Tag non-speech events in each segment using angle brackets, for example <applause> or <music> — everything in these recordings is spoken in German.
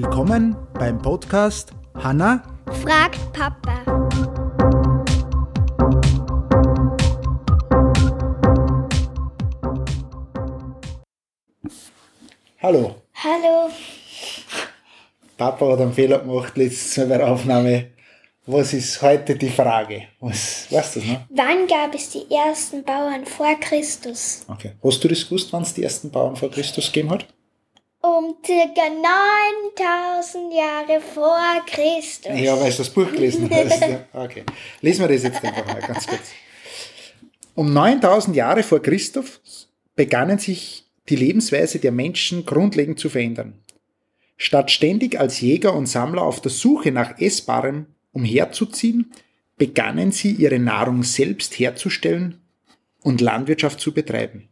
Willkommen beim Podcast Hanna fragt Papa. Hallo. Hallo. Papa hat einen Fehler gemacht letztes Mal bei der Aufnahme. Was ist heute die Frage? Was, weißt du das noch? Wann gab es die ersten Bauern vor Christus? Okay. Hast du das gewusst, wann es die ersten Bauern vor Christus gegeben hat? Um circa 9000 Jahre vor Christus. Ja, weil du das Buch gelesen <laughs> hast. Ja, okay. Lesen wir das jetzt einfach mal ganz kurz. Um 9000 Jahre vor Christus begannen sich die Lebensweise der Menschen grundlegend zu verändern. Statt ständig als Jäger und Sammler auf der Suche nach Essbarem umherzuziehen, begannen sie ihre Nahrung selbst herzustellen und Landwirtschaft zu betreiben.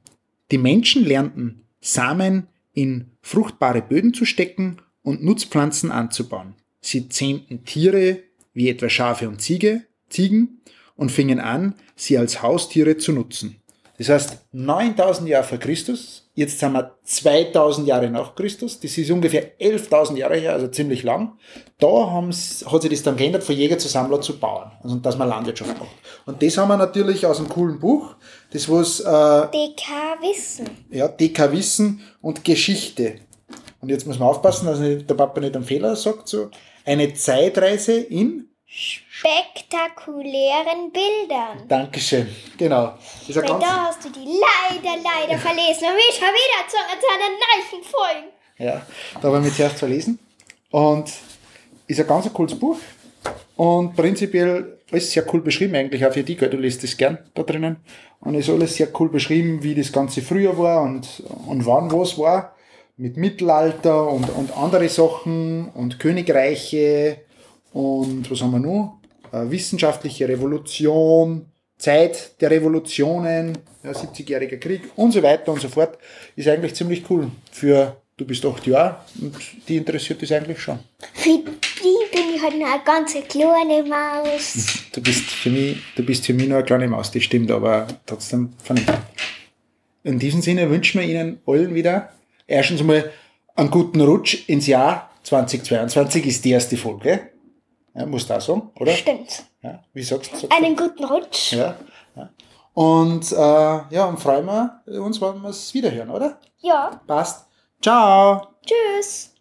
Die Menschen lernten Samen in fruchtbare Böden zu stecken und Nutzpflanzen anzubauen. Sie zähmten Tiere wie etwa Schafe und Ziege, Ziegen und fingen an, sie als Haustiere zu nutzen. Das heißt, 9000 Jahre vor Christus, jetzt sind wir 2000 Jahre nach Christus, das ist ungefähr 11.000 Jahre her, also ziemlich lang. Da haben's, hat sich das dann geändert, von Jäger zu Sammler zu Bauern, also dass man Landwirtschaft macht. Und das haben wir natürlich aus einem coolen Buch, das was, äh, DK Wissen. ja, DK Wissen und Geschichte. Und jetzt muss man aufpassen, dass der Papa nicht einen Fehler sagt, so, eine Zeitreise in, Spektakulären Bildern. Dankeschön, genau. Ein Weil da hast du die leider, leider verlesen. Und mich schon wieder zu einer neuen Folge. Ja, da haben wir zuerst verlesen. Und ist ein ganz cooles Buch. Und prinzipiell ist sehr cool beschrieben, eigentlich auch für dich, gell? du liest das gern da drinnen. Und ist alles sehr cool beschrieben, wie das Ganze früher war und, und wann was war. Mit Mittelalter und, und andere Sachen und Königreiche und was haben wir noch? Äh, wissenschaftliche Revolution, Zeit der Revolutionen, ja, 70-jähriger Krieg und so weiter und so fort. Ist eigentlich ziemlich cool für, du bist acht Jahre und die interessiert das eigentlich schon. Für die bin ich halt noch eine ganz kleine Maus. <laughs> Du bist für mich, du bist für mich nur eine kleine Maus, das stimmt, aber trotzdem vernünftig. In diesem Sinne wünschen wir Ihnen allen wieder erstens mal einen guten Rutsch ins Jahr 2022 ist die erste Folge. Ja, musst du auch sagen, oder? Stimmt. Ja, wie sagst du? Einen guten Rutsch. Ja, ja. Und äh, ja, und freuen wir uns, wenn wir es wiederhören, oder? Ja. Passt. Ciao. Tschüss.